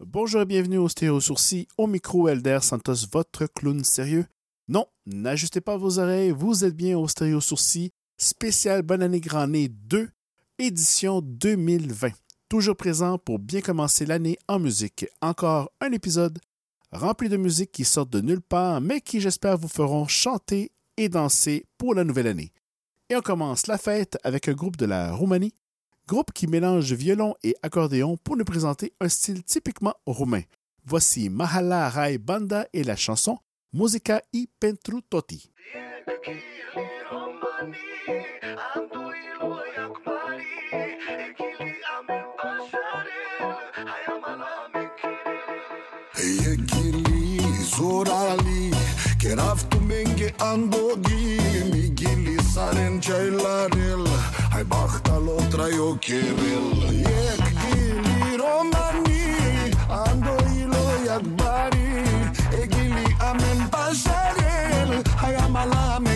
Bonjour et bienvenue au Stéréo Sourcil, au micro Elder Santos, votre clown sérieux. Non, n'ajustez pas vos oreilles, vous êtes bien au Stéréo Sourcil, spécial Bonne année Grand Nez 2, édition 2020. Toujours présent pour bien commencer l'année en musique. Encore un épisode rempli de musique qui sort de nulle part, mais qui j'espère vous feront chanter et danser pour la nouvelle année. Et on commence la fête avec un groupe de la Roumanie, groupe qui mélange violon et accordéon pour nous présenter un style typiquement roumain. Voici Mahala Rai Banda et la chanson Musica i pentru toti. Bachtalot Rajokivill oh, Jak gili Romani Andoilo jak Bari. Egili Amen Bazarel Hayam Alamen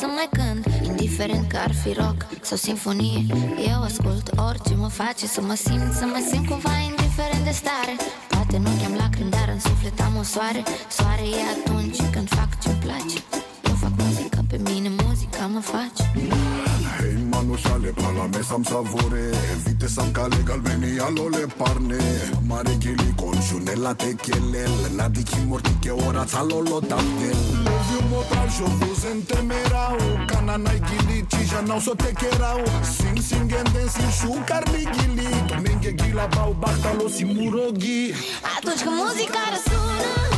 la două să mai cânt Indiferent că ar fi rock sau sinfonie Eu ascult orice mă face să mă simt Să mă simt cumva indiferent de stare. Poate nu am lacrimi, dar în suflet am o soare. Soare e atunci când fac ce-mi place. Eu fac muzică, pe mine muzica mă face. Hei manușale Palame să-mi savore. Vite să-mi caleg Albenia lole parne. Mare ghilicon Junela techelel Nadiki mortiche ora țalolo taptel Love you motal Jovuz în temerau. Cana n-ai ghilici Ja n-au so te cherau Sing sing and dancing Șucar ligili Domenge ghila bau Bachtalo simurogi Atunci când muzica răsună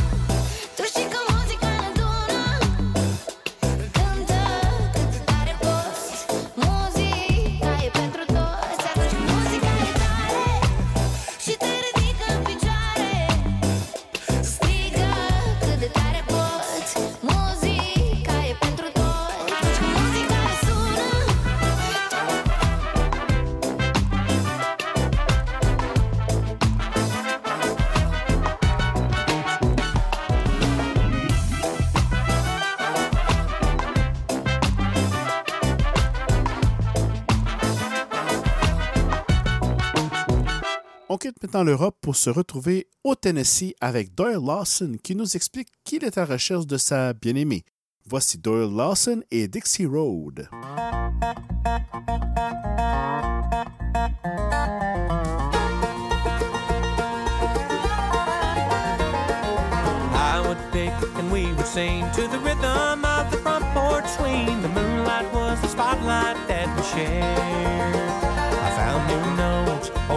Maintenant l'Europe pour se retrouver au Tennessee avec Doyle Lawson qui nous explique qu'il est à recherche de sa bien-aimée. Voici Doyle Lawson et Dixie Road.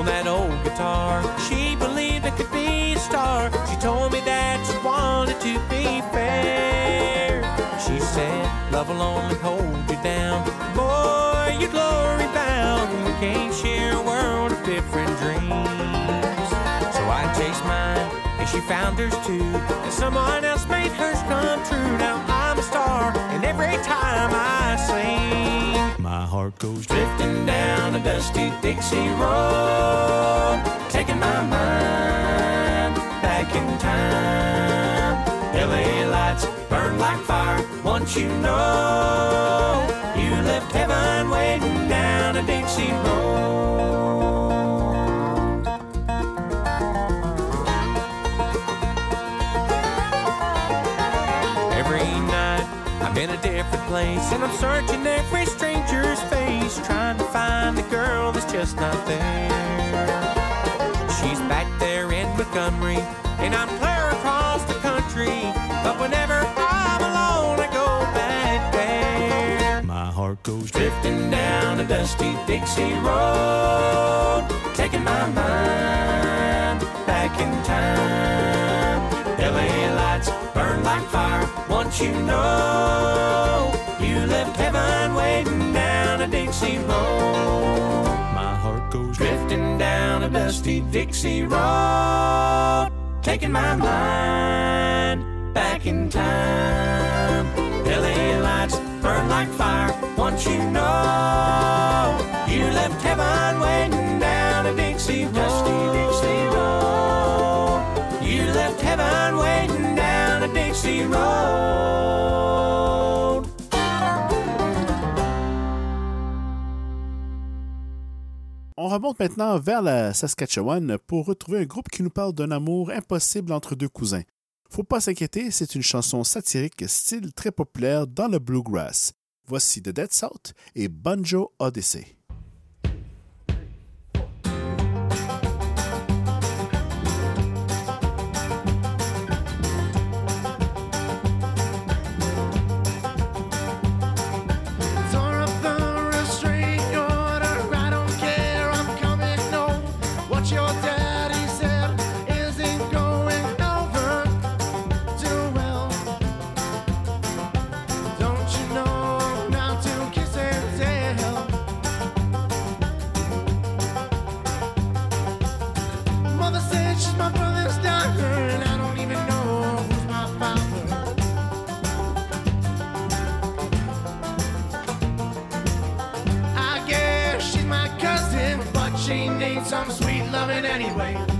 On that old guitar. She believed I could be a star. She told me that she wanted to be fair. She said, Love will only hold you down. Boy, you're glory bound. We can't share a world of different dreams. So I chased mine, and she found hers too. And someone else made hers come true. Now I'm a star, and every time I sing, my heart goes drifting down a dusty Dixie road, taking my mind back in time. LA lights burn like fire. Once you know, the place. And I'm searching every stranger's face, trying to find the girl that's just not there. She's back there in Montgomery, and I'm clear across the country. But whenever I'm alone, I go back there. My heart goes drifting down a dusty Dixie road, taking my mind back in time like fire. Once you know, you left heaven waiting down a Dixie road. My heart goes drifting down a dusty Dixie road, taking my mind back in time. LA lights burn like fire. Once you know. remonte maintenant vers la Saskatchewan pour retrouver un groupe qui nous parle d'un amour impossible entre deux cousins. Faut pas s'inquiéter, c'est une chanson satirique style très populaire dans le bluegrass. Voici The Dead South et Banjo Odyssey. some sweet loving anyway.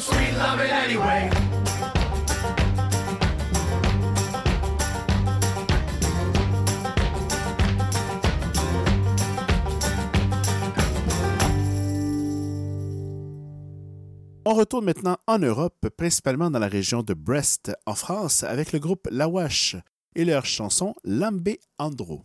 anyway. On retourne maintenant en Europe, principalement dans la région de Brest, en France, avec le groupe Lawash et leur chanson Lambé Andro.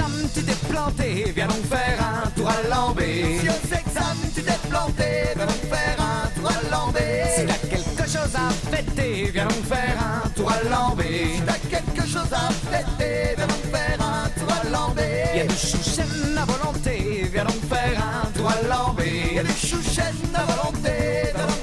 examens, tu t'es planté, viens donc faire un tour à l'ambé. Si aux examens, tu t'es planté, viens donc faire un tour à l'ambé. Si t'as quelque chose à fêter, viens donc faire un tour à l'ambé. Si t'as quelque chose à fêter, viens donc faire un tour à l'ambé. Y'a du chouchen à volonté, viens donc faire un tour à l'ambé. Y'a du chouchen à volonté, viens donc faire un tour à l'ambé.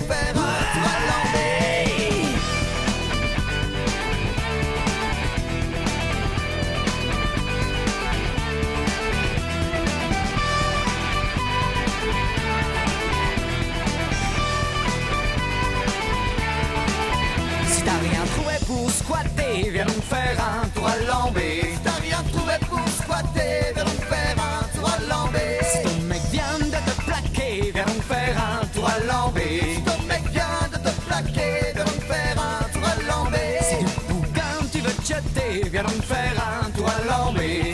Viens donc faire un tour à l'embé. Si t'as rien trouvé pour squatter, viens donc faire un tour à l'embé. Si ton mec vient de te plaquer, viens donc faire un tour à l'embé. Si ton mec vient de te plaquer, viens donc faire un tour à l'embé. Si du bouquin tu veux te jeter, viens donc faire un tour à l'embé.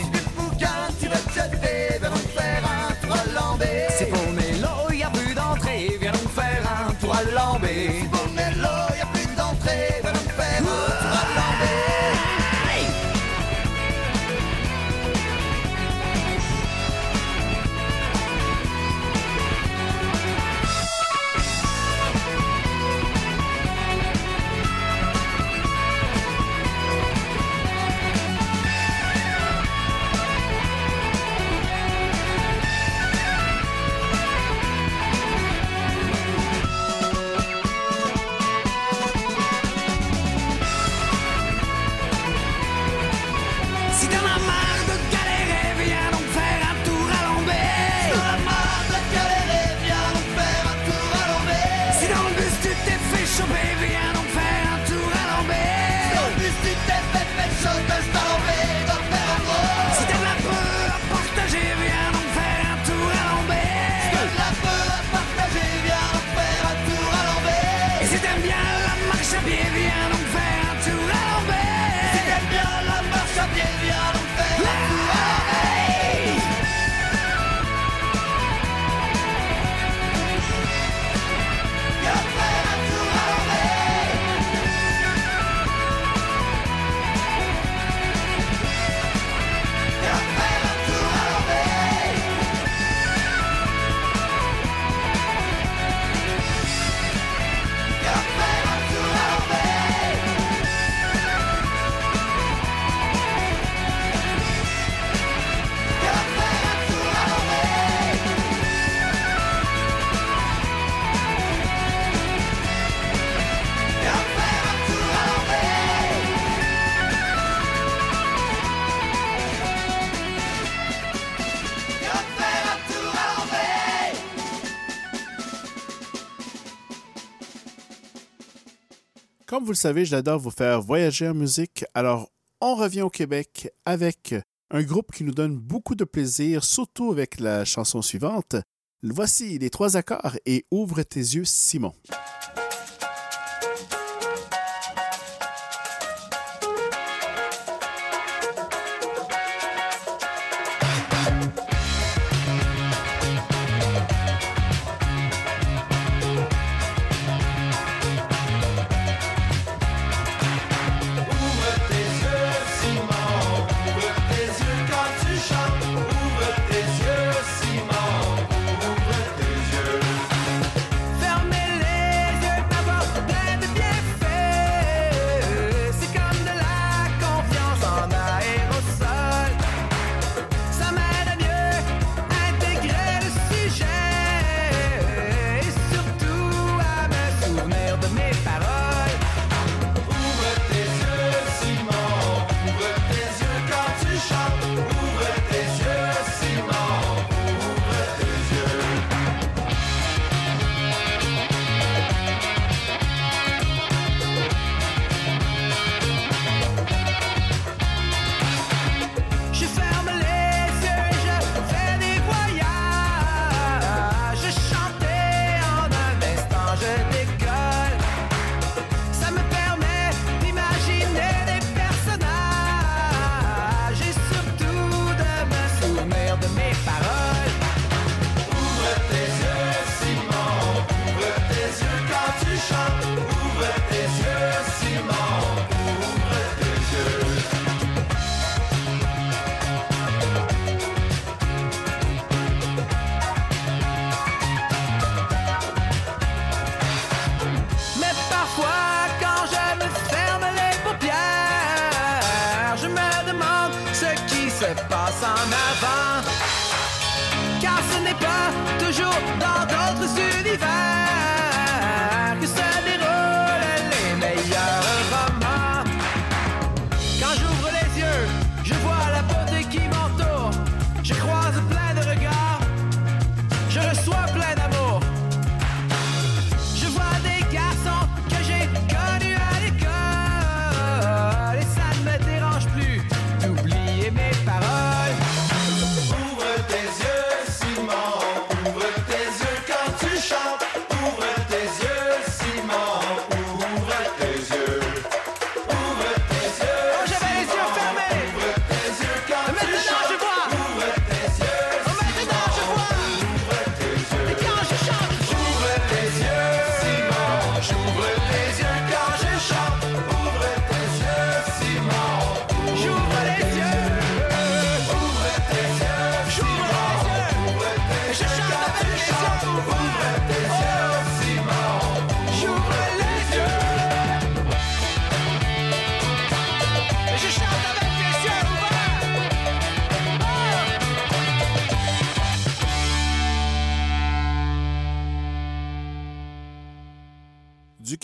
Comme vous le savez, j'adore vous faire voyager en musique. Alors, on revient au Québec avec un groupe qui nous donne beaucoup de plaisir, surtout avec la chanson suivante. Voici les trois accords et Ouvre tes yeux, Simon.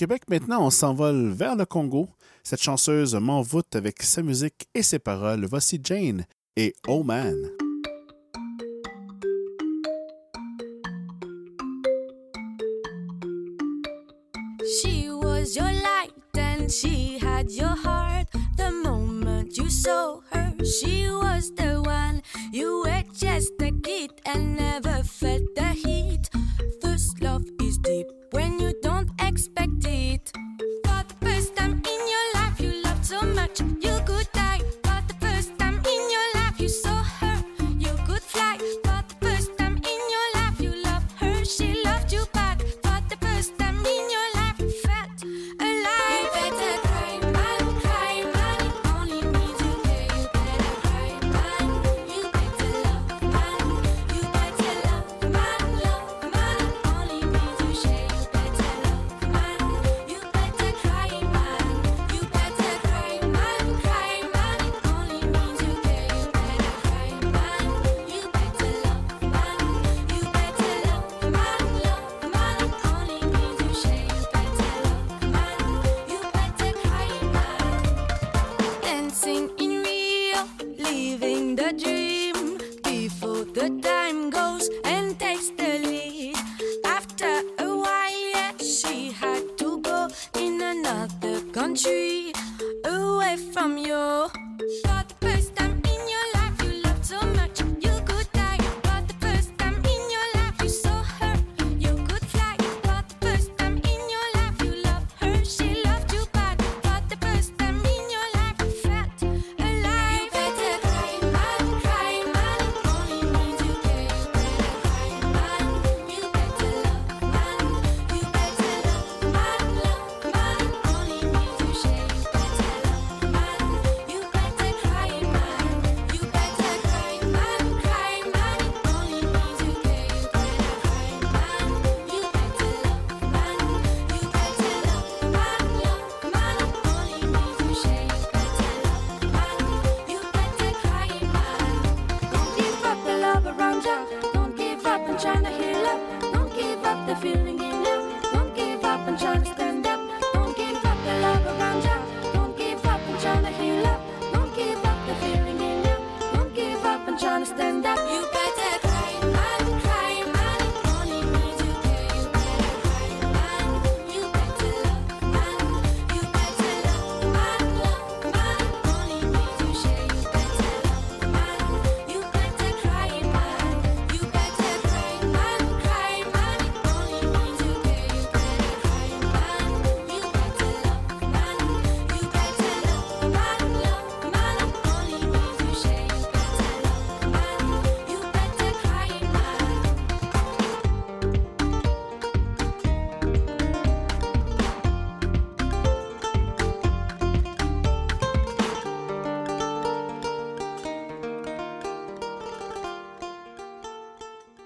Québec, maintenant, on s'envole vers le Congo. Cette chanceuse m'envoûte avec sa musique et ses paroles. Voici Jane et Oh Man. She was your light and she had your heart. The moment you saw her, she was the one. You were just a kid and never felt the heat.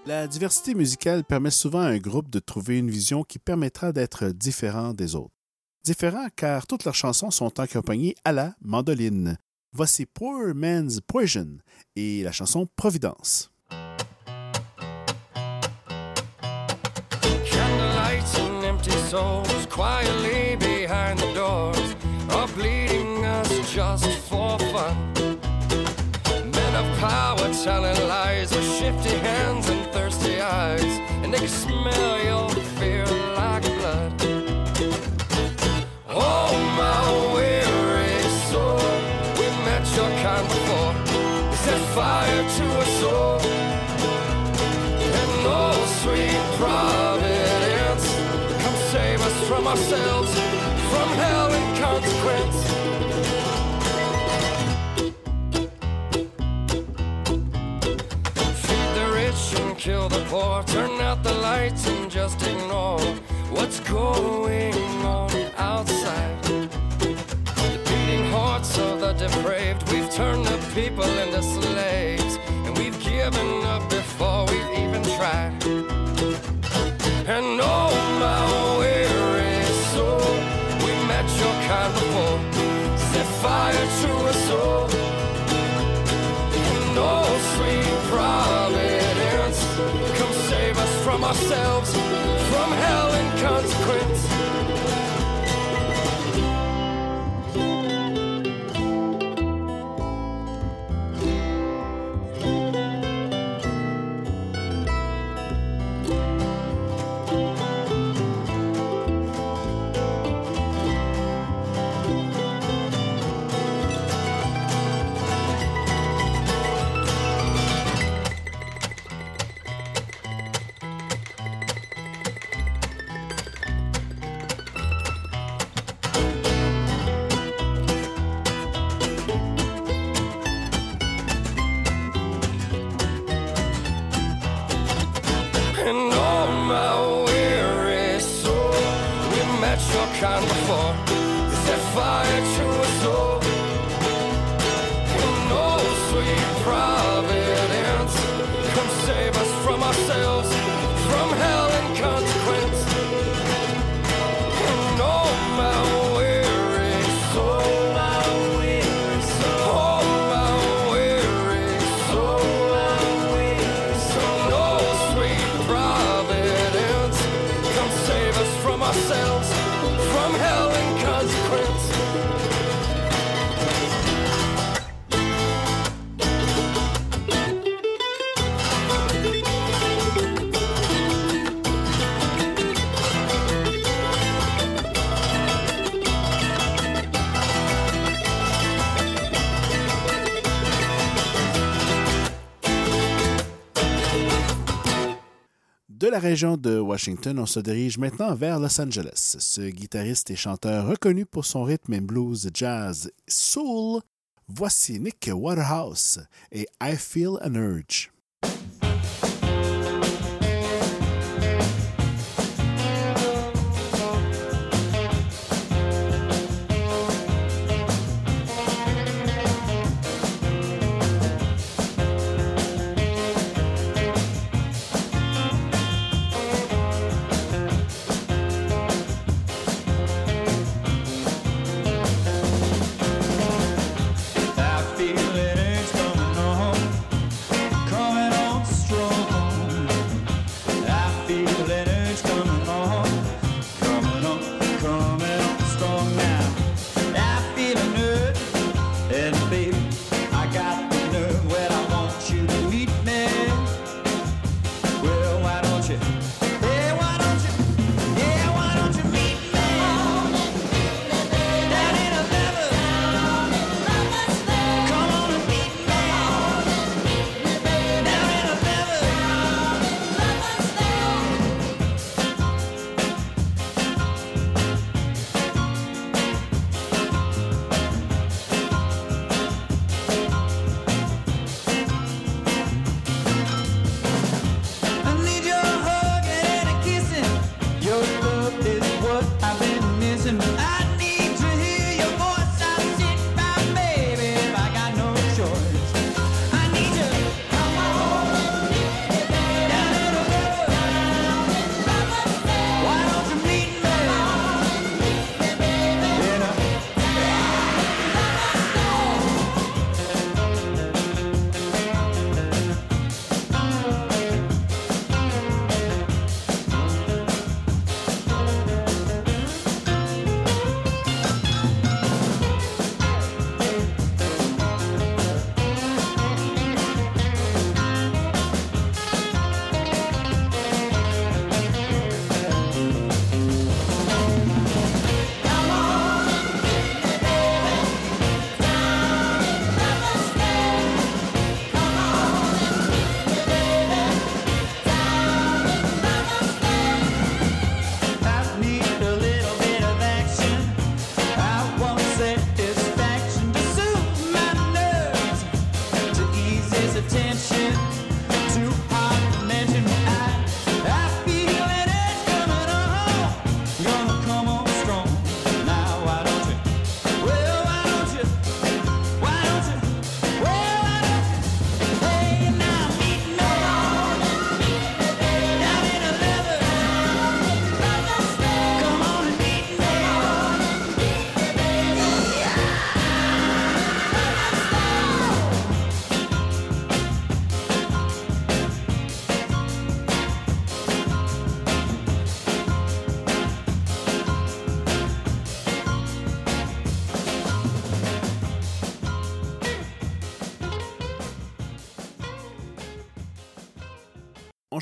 La diversité musicale permet souvent à un groupe de trouver une vision qui permettra d'être différent des autres. Différent car toutes leurs chansons sont accompagnées à la mandoline. Voici Poor Man's Poison et la chanson Providence. Souls quietly behind the doors are bleeding us just for fun. Men of power telling lies with shifty hands they smell your fear like blood. Oh, my weary soul, we met your kind before. Set fire to a soul, and oh, sweet providence, come save us from ourselves, from hell and consequence. kill the poor, turn out the lights and just ignore what's going on outside. The beating hearts of the depraved, we've turned the people into slaves, and we've given up before we've even tried. And oh my weary soul, we met your kind before, set fire to a soul. Ourselves, from hell and consequence. Région de Washington, on se dirige maintenant vers Los Angeles. Ce guitariste et chanteur reconnu pour son rythme blues, jazz, soul, voici Nick Waterhouse et I Feel an Urge.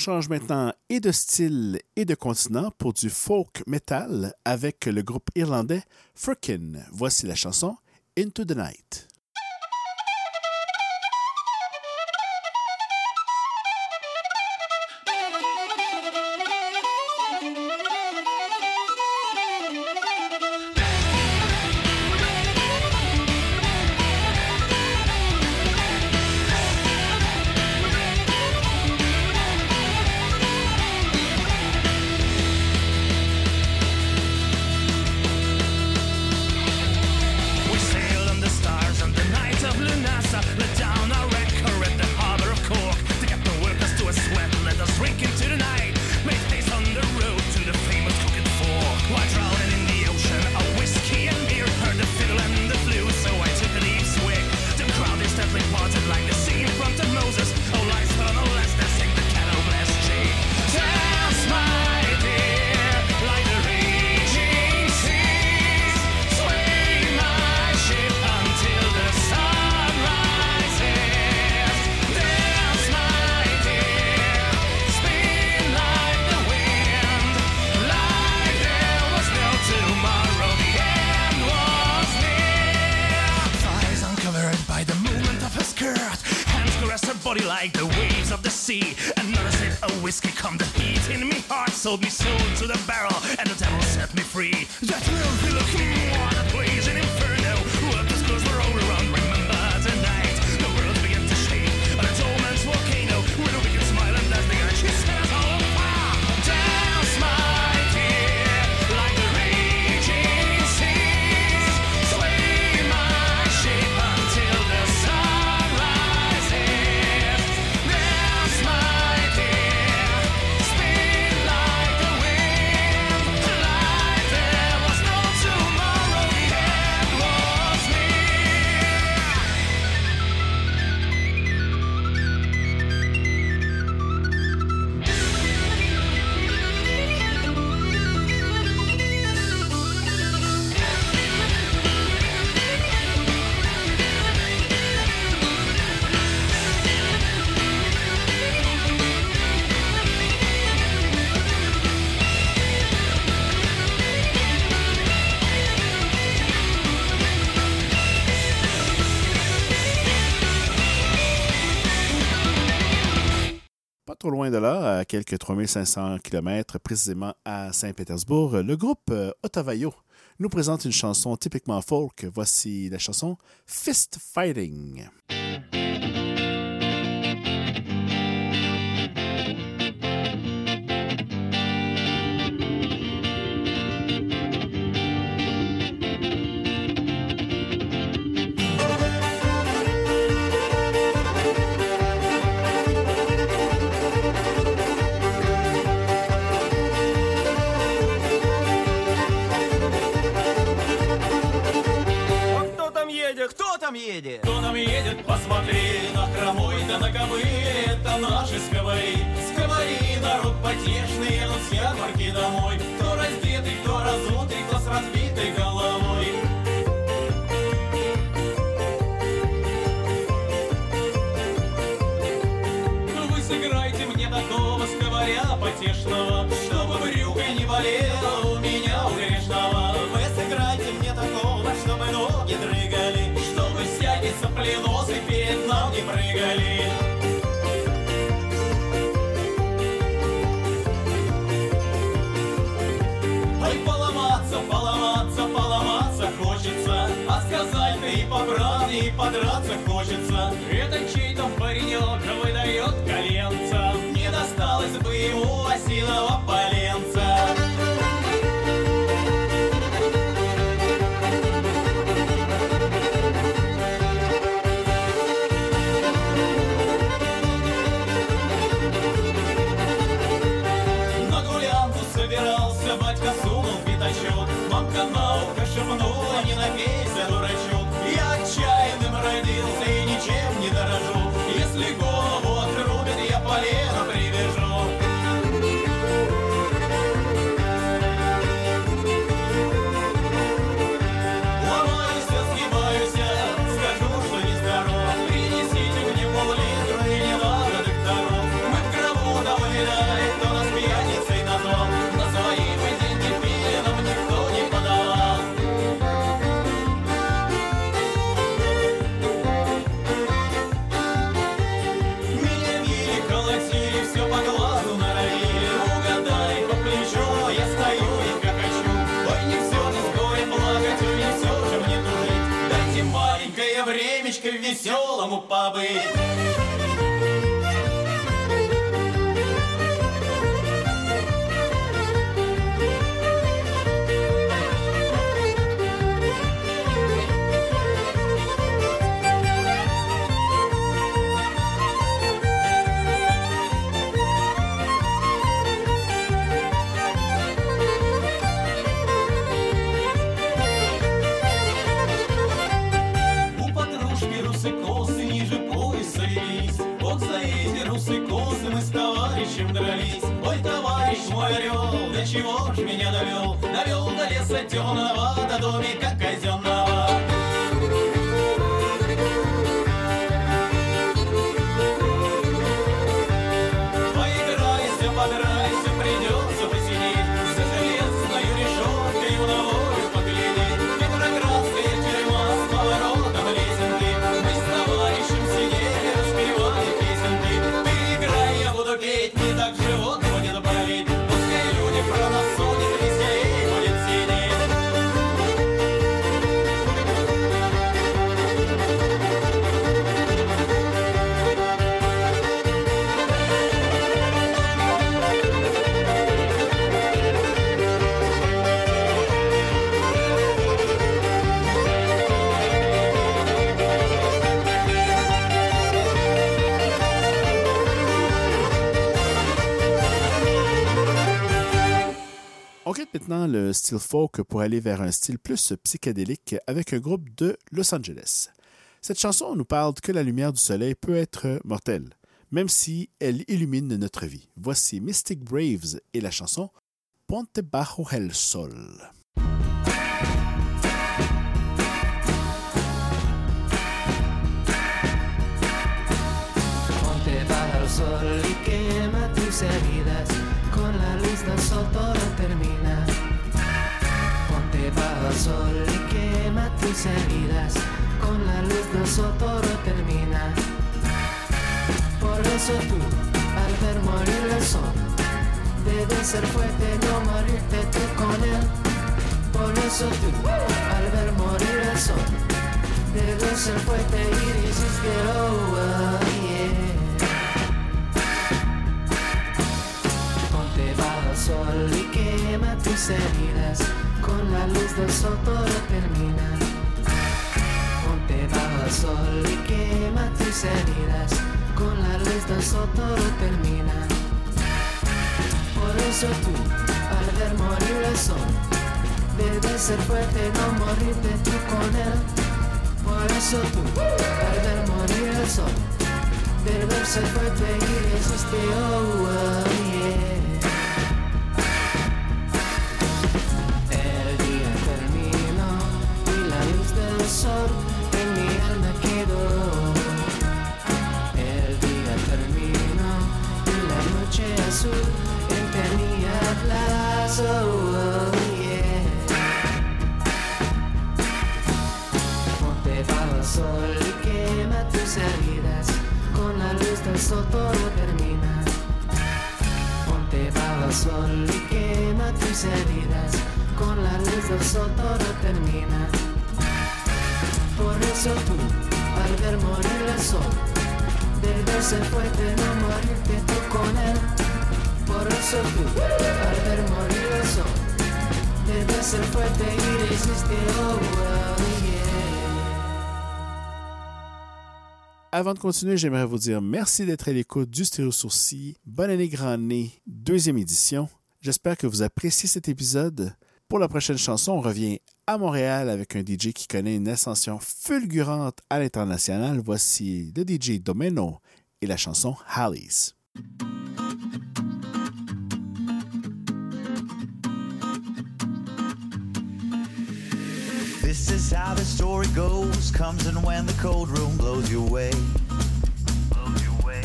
change maintenant et de style et de continent pour du folk metal avec le groupe irlandais Firkin. Voici la chanson Into the Night. We'll be quelques 3500 km précisément à Saint-Pétersbourg, le groupe euh, Otavayo nous présente une chanson typiquement folk. Voici la chanson Fist Fighting. подраться хочется. Дрались. Ой, товарищ мой орел, до чего ж меня довел? Довел до леса темного, до домика maintenant le style folk pour aller vers un style plus psychédélique avec un groupe de Los Angeles. Cette chanson nous parle que la lumière du soleil peut être mortelle, même si elle illumine notre vie. Voici Mystic Braves et la chanson Ponte bajo el sol. Y quema tus heridas. Con la luz del termina. Ponte bajo el sol y quema tus heridas. Con la luz del sol todo termina. Por eso tú, al ver morir el sol, debes ser fuerte, no morirte tú con él. Por eso tú, al ver morir el sol, debes ser fuerte y resistir. Oh, oh, yeah. Ponte bajo el sol y quema tus heridas. Con la luz del sol todo termina. Ponte bajo el sol y quema tus heridas. Con la luz del sol todo termina. Por eso tú, al ver morir el sol, debes ser fuerte, no morirte tú con él. Por eso tú, al ver morir el sol, debes ser fuerte y resistir. Oh, oh. En mi alma quedó. El día terminó y la noche azul en tenía plazo. Oh. Ponte bajo sol y quema tus heridas. Con la luz del sol todo termina. Ponte bajo sol y quema tus heridas. Con la luz del sol todo termina. Avant de continuer, j'aimerais vous dire merci d'être à l'écoute du Stéréo Sourcil. Bonne année grand nez, deuxième édition. J'espère que vous appréciez cet épisode. Pour la prochaine chanson, on revient à Montréal avec un DJ qui connaît une ascension fulgurante à l'international. Voici le DJ Domeno et la chanson Hallies. This is how the story goes. Comes in when the cold room blows you away. Blows you away.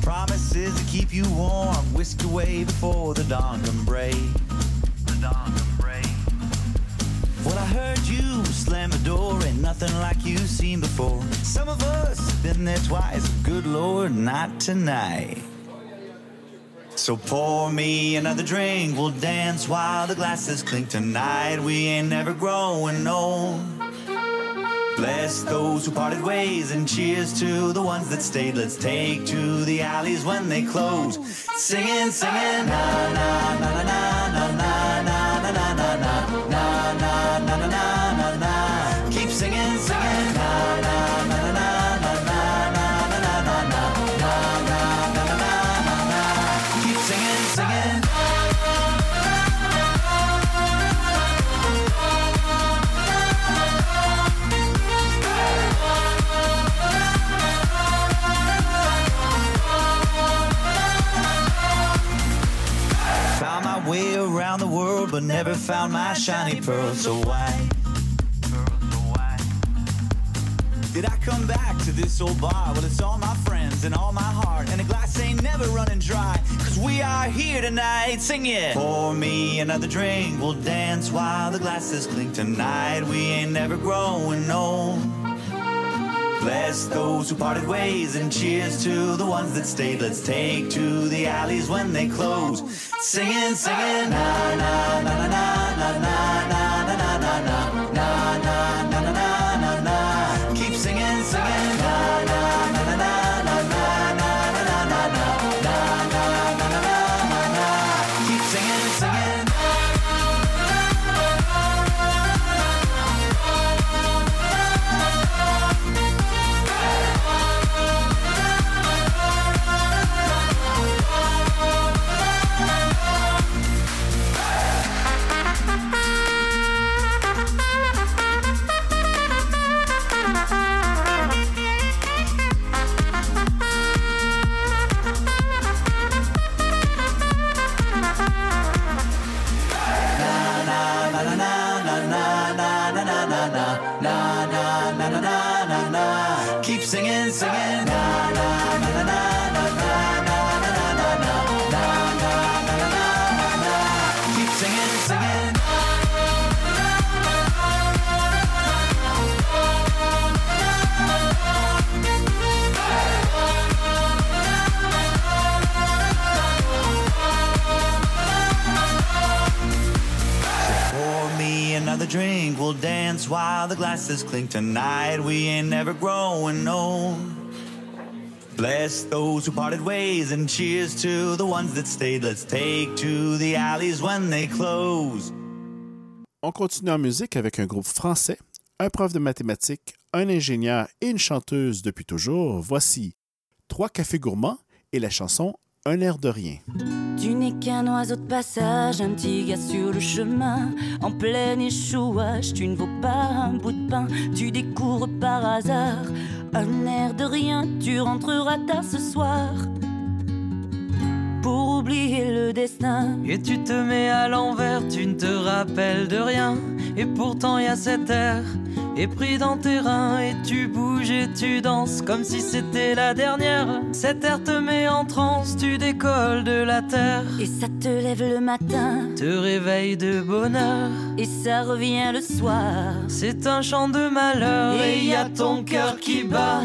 Promises to keep you warm, whisk away before the dawn can break. Well, I heard you slam the door, ain't nothing like you've seen before. Some of us been there twice. Good Lord, not tonight. So pour me another drink, we'll dance while the glasses clink tonight. We ain't never growing old. Bless those who parted ways and cheers to the ones that stayed. Let's take to the alleys when they close. Singing, singing, na na na na na na na na na na but never found my shiny pearl. So why? Did I come back to this old bar? Well, it's all my friends and all my heart, and the glass ain't never running dry. Cause we are here tonight, sing it. Pour me another drink, we'll dance while the glasses clink. Tonight we ain't never growing old. Bless those who parted ways and cheers to the ones that stayed. Let's take to the alleys when they close. Singing, singing, na na na na na na na na na na we'll dance while the glasses clink. Tonight we ain't never growing old. Bless those who parted ways and cheers to the ones that stayed. Let's take to the alleys when they close. On continue en musique avec un groupe français, un prof de mathématiques, un ingénieur et une chanteuse depuis toujours. Voici Trois cafés gourmands et la chanson Un air de rien. Qu'un oiseau de passage, un petit gars sur le chemin, en plein échouage, tu ne vaux pas un bout de pain, tu découvres par hasard un air de rien, tu rentreras tard ce soir. Pour oublier le destin, Et tu te mets à l'envers, tu ne te rappelles de rien. Et pourtant y a cet air, est pris dans tes reins. Et tu bouges et tu danses comme si c'était la dernière. Cet air te met en transe, tu décolles de la terre. et ça te lève le matin, Te réveille de bonheur. et ça revient le soir. C'est un chant de malheur et y a ton cœur qui bat.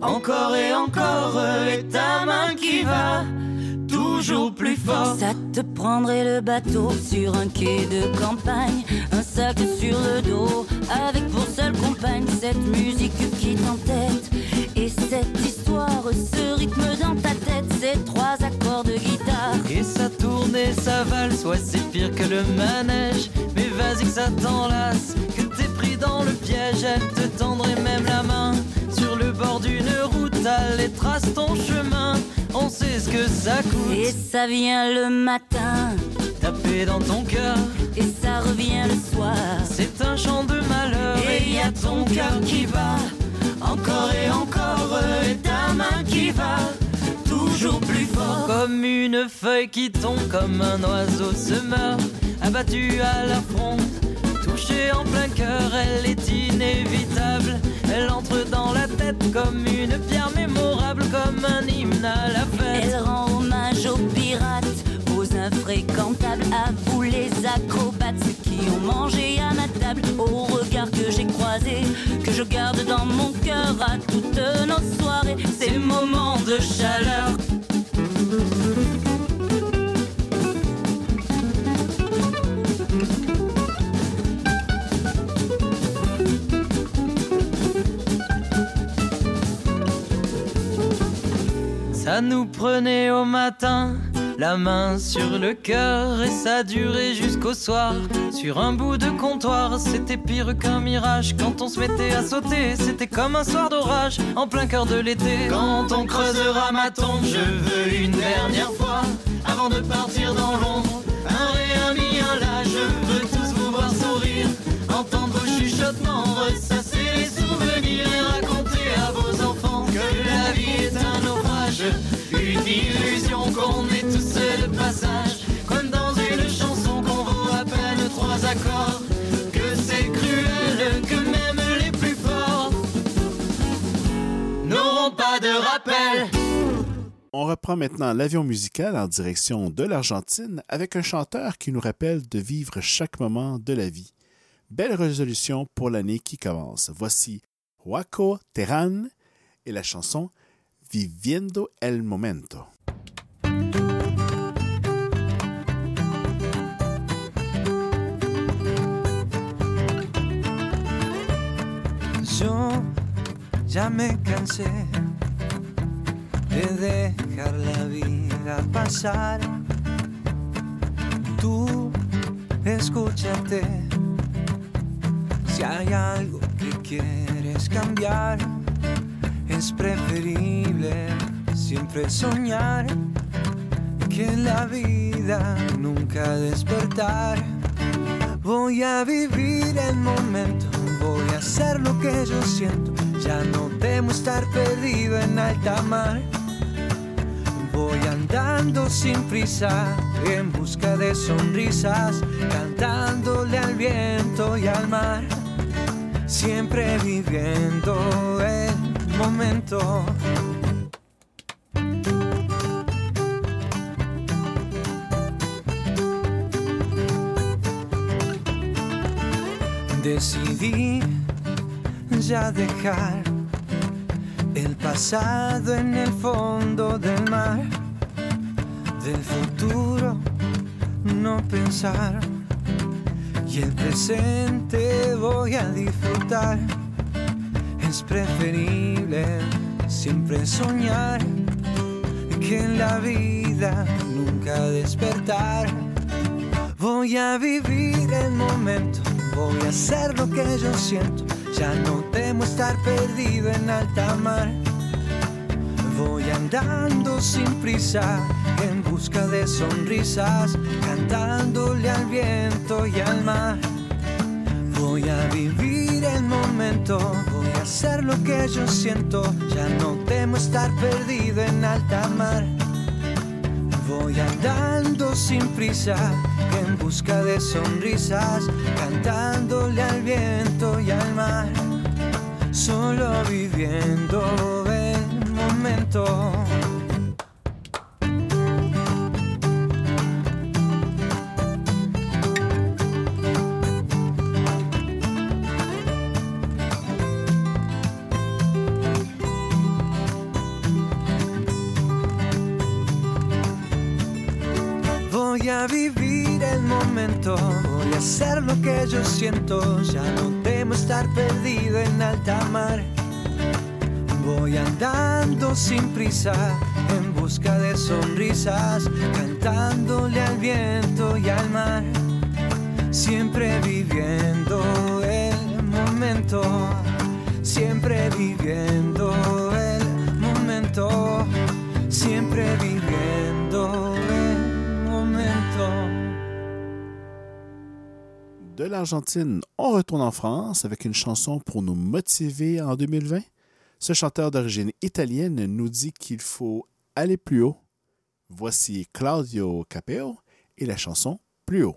Encore et encore, et ta main qui va toujours plus fort. Ça te prendrait le bateau sur un quai de campagne, un sac sur le dos, avec pour seule compagne cette musique qui t'entête. Et cette histoire, ce rythme dans ta tête, ces trois accords de guitare. Et ça tourne et ça valse, ouais c'est pire que le manège Mais vas-y que ça t'enlace, que t'es pris dans le piège Elle te tendrait même la main Sur le bord d'une route, allez trace ton chemin On sait ce que ça coûte. Et ça vient le matin, Taper dans ton cœur, et ça revient le soir. c'est un chant de malheur. Et y a ton cœur qui bat Encore et encore, et ta main qui va. Toujours plus fort. Comme une feuille qui tombe, comme un oiseau se meurt. Abattu à la fronde, touché en plein cœur. Elle est inévitable, elle entre dans la tête Comme une pierre mémorable, comme un Elle rend hommage aux pirates, aux infréquentables, à vous les acrobates, qui ont mangé à ma table, au regard que j'ai croisé, que je garde dans mon cœur à toutes nos soirées, ces moments de chaleur. Ça nous prenait au matin, la main sur le cœur, et ça durait jusqu'au soir. Sur un bout de comptoir, c'était pire qu'un mirage. Quand on se mettait à sauter, c'était comme un soir d'orage, en plein cœur de l'été. Quand on creusera ma tombe, je veux une dernière fois, avant de partir dans l'ombre. Un ré, un je veux tous vous voir sourire, entendre vos chuchotements, qu'on est tous de passage, comme dans une chanson qu'on trois accords, que c'est cruel, que même les plus forts. On reprend maintenant l'avion musical en direction de l'Argentine avec un chanteur qui nous rappelle de vivre chaque moment de la vie. Belle résolution pour l'année qui commence. Voici Huaco Terran et la chanson Viviendo el Momento. Yo ya me cansé de dejar la vida pasar. Tú escúchate. Si hay algo que quieres cambiar, es preferible siempre soñar que la vida nunca despertar. Voy a vivir el momento, voy a hacer lo que yo siento. Ya no temo estar perdido en alta mar. Voy andando sin prisa, en busca de sonrisas, cantándole al viento y al mar. Siempre viviendo el momento. Decidí ya dejar el pasado en el fondo del mar, del futuro no pensar y el presente voy a disfrutar. Es preferible siempre soñar que en la vida nunca despertar. Voy a vivir el momento, voy a hacer lo que yo siento. Ya no temo estar perdido en alta mar. Voy andando sin prisa, en busca de sonrisas, cantándole al viento y al mar. Voy a vivir el momento, voy hacer lo que yo siento. Ya no temo estar perdido en alta mar. Voy andando sin prisa, en busca de sonrisas, cantándole al viento y al mar, solo viviendo el momento. Voy a hacer lo que yo siento, ya no temo estar perdido en alta mar. Voy andando sin prisa, en busca de sonrisas, cantándole al viento y al mar, siempre viviendo el momento, siempre viviendo el momento, siempre viviendo De l'Argentine, on retourne en France avec une chanson pour nous motiver en 2020. Ce chanteur d'origine italienne nous dit qu'il faut aller plus haut. Voici Claudio Capeo et la chanson Plus haut.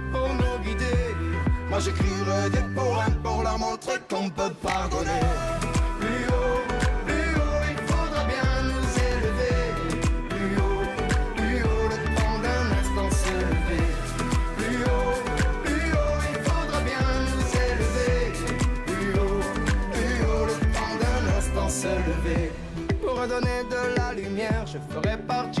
Moi j'écrirai des poèmes pour leur montrer qu'on peut pardonner. Plus haut, plus haut, il faudra bien nous élever. Plus haut, plus haut, le temps d'un instant se lever. Plus haut, plus haut, il faudra bien nous élever. Plus haut, plus haut, le temps d'un instant se lever. Pour redonner de la lumière, je ferai partie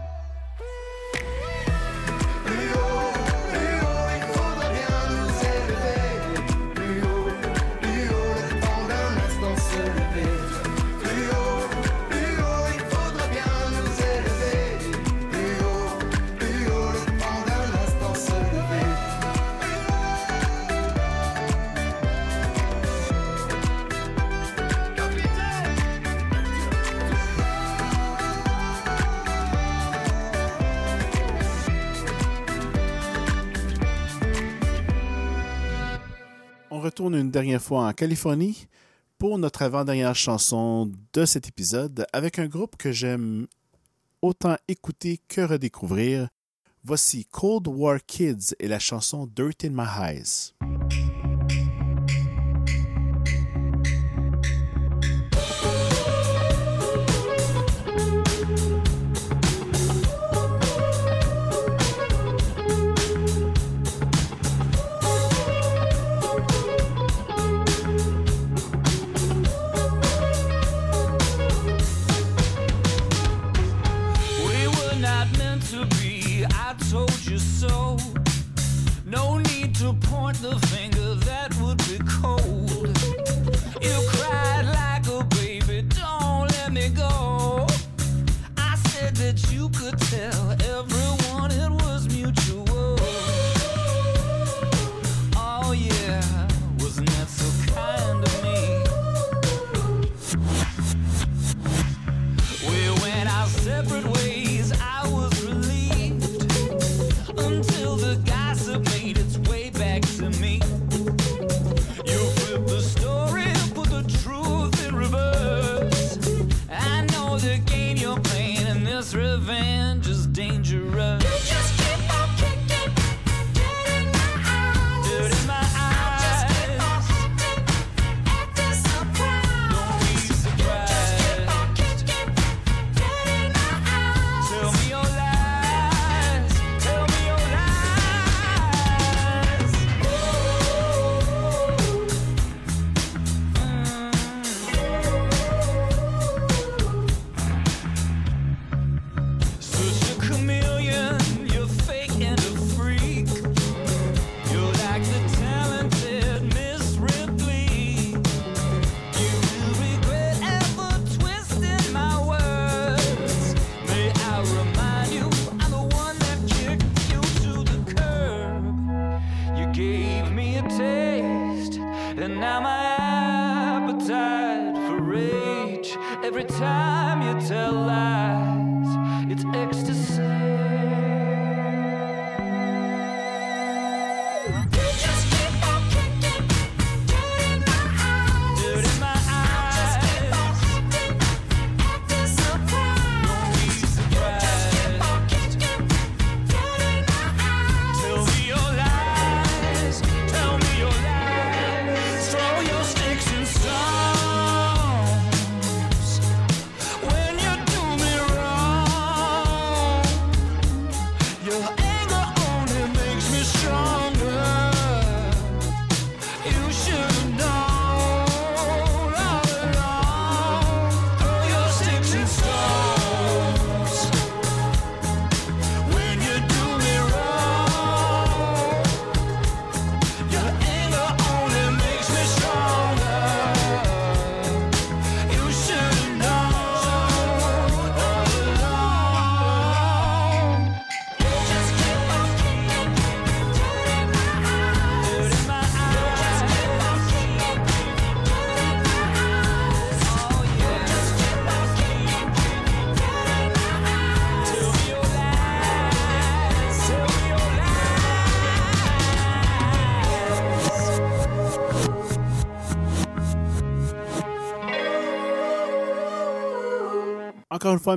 Une dernière fois en Californie pour notre avant-dernière chanson de cet épisode avec un groupe que j'aime autant écouter que redécouvrir. Voici Cold War Kids et la chanson Dirt in My Eyes.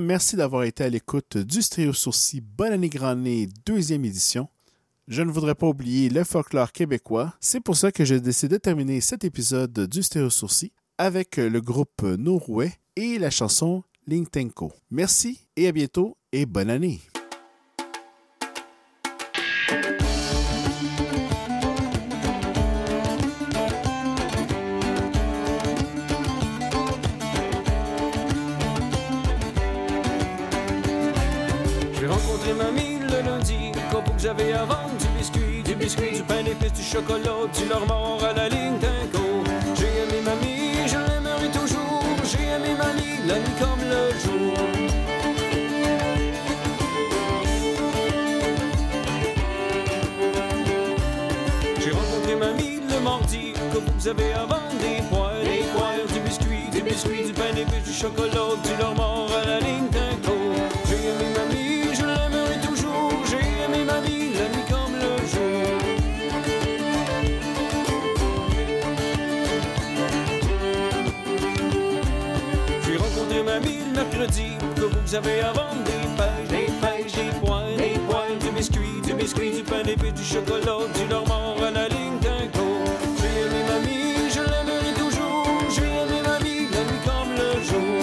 Merci d'avoir été à l'écoute du Stéréo Sourcil Bonne année Grand Nez, deuxième édition. Je ne voudrais pas oublier le folklore québécois. C'est pour ça que j'ai décidé de terminer cet épisode du Stéréo Sourcil avec le groupe Norouet et la chanson Lingtenko. Merci et à bientôt et bonne année. Que j'avais à vendre, du biscuit, du biscuit, du pain d'épices, du chocolat, du leur mort à la ligne J'ai aimé mamie, je l'aimerai toujours, j'ai aimé mamie, la nuit comme le jour. J'ai rencontré mamie le mardi, que vous avez à vendre des poires, des poires, du biscuit, du biscuit, du pain d'épices, du chocolat, du leur mort à la ligne vous avez à vendre des pêches, des pêches, des poires, des poires, du biscuit, du biscuit, du pain d'épices, du chocolat, du normand à la ligne d'un J'ai aimé mamie, je l'aimerai toujours, j'ai aimé mamie, la nuit comme le jour.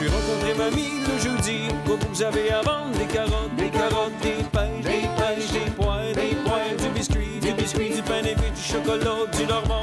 J'ai rencontré mamie le jeudi, que vous avez à vendre des carottes, des carottes, des pêches, chocolat, du normand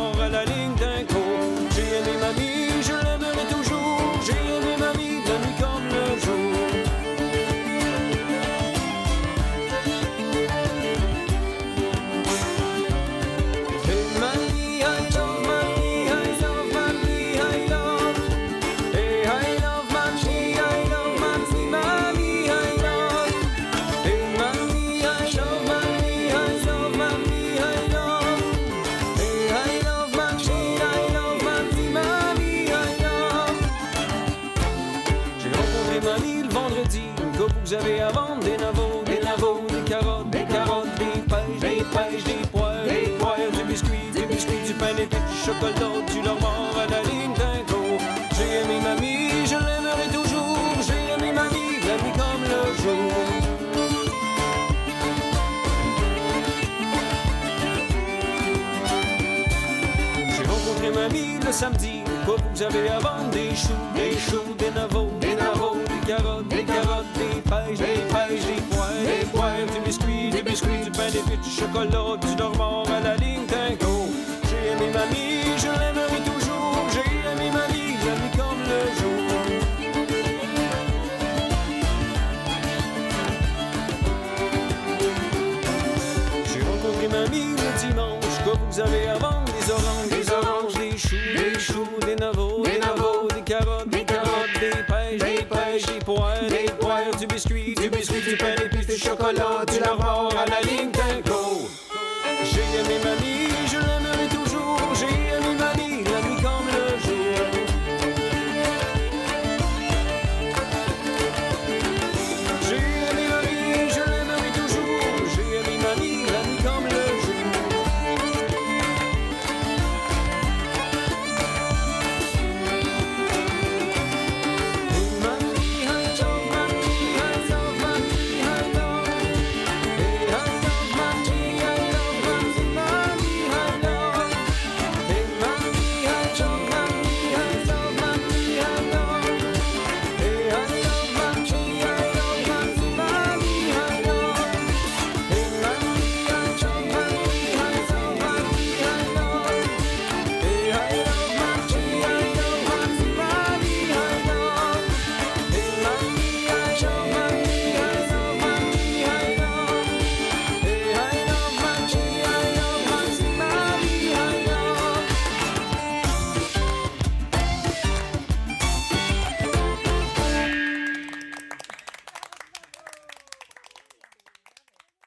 chocolat, du normand à la ligne d'un J'ai aimé mamie, je l'aimerai toujours, j'ai aimé mamie, la nuit comme le jour. J'ai rencontré mamie le samedi, vous avez à vendre des choux, des choux, des navots, des navots, des carottes, des carottes, des pêches, des pêches, des poires, des poires, du biscuit, du biscuit, du pain d'épices, du chocolat, du normand J'ai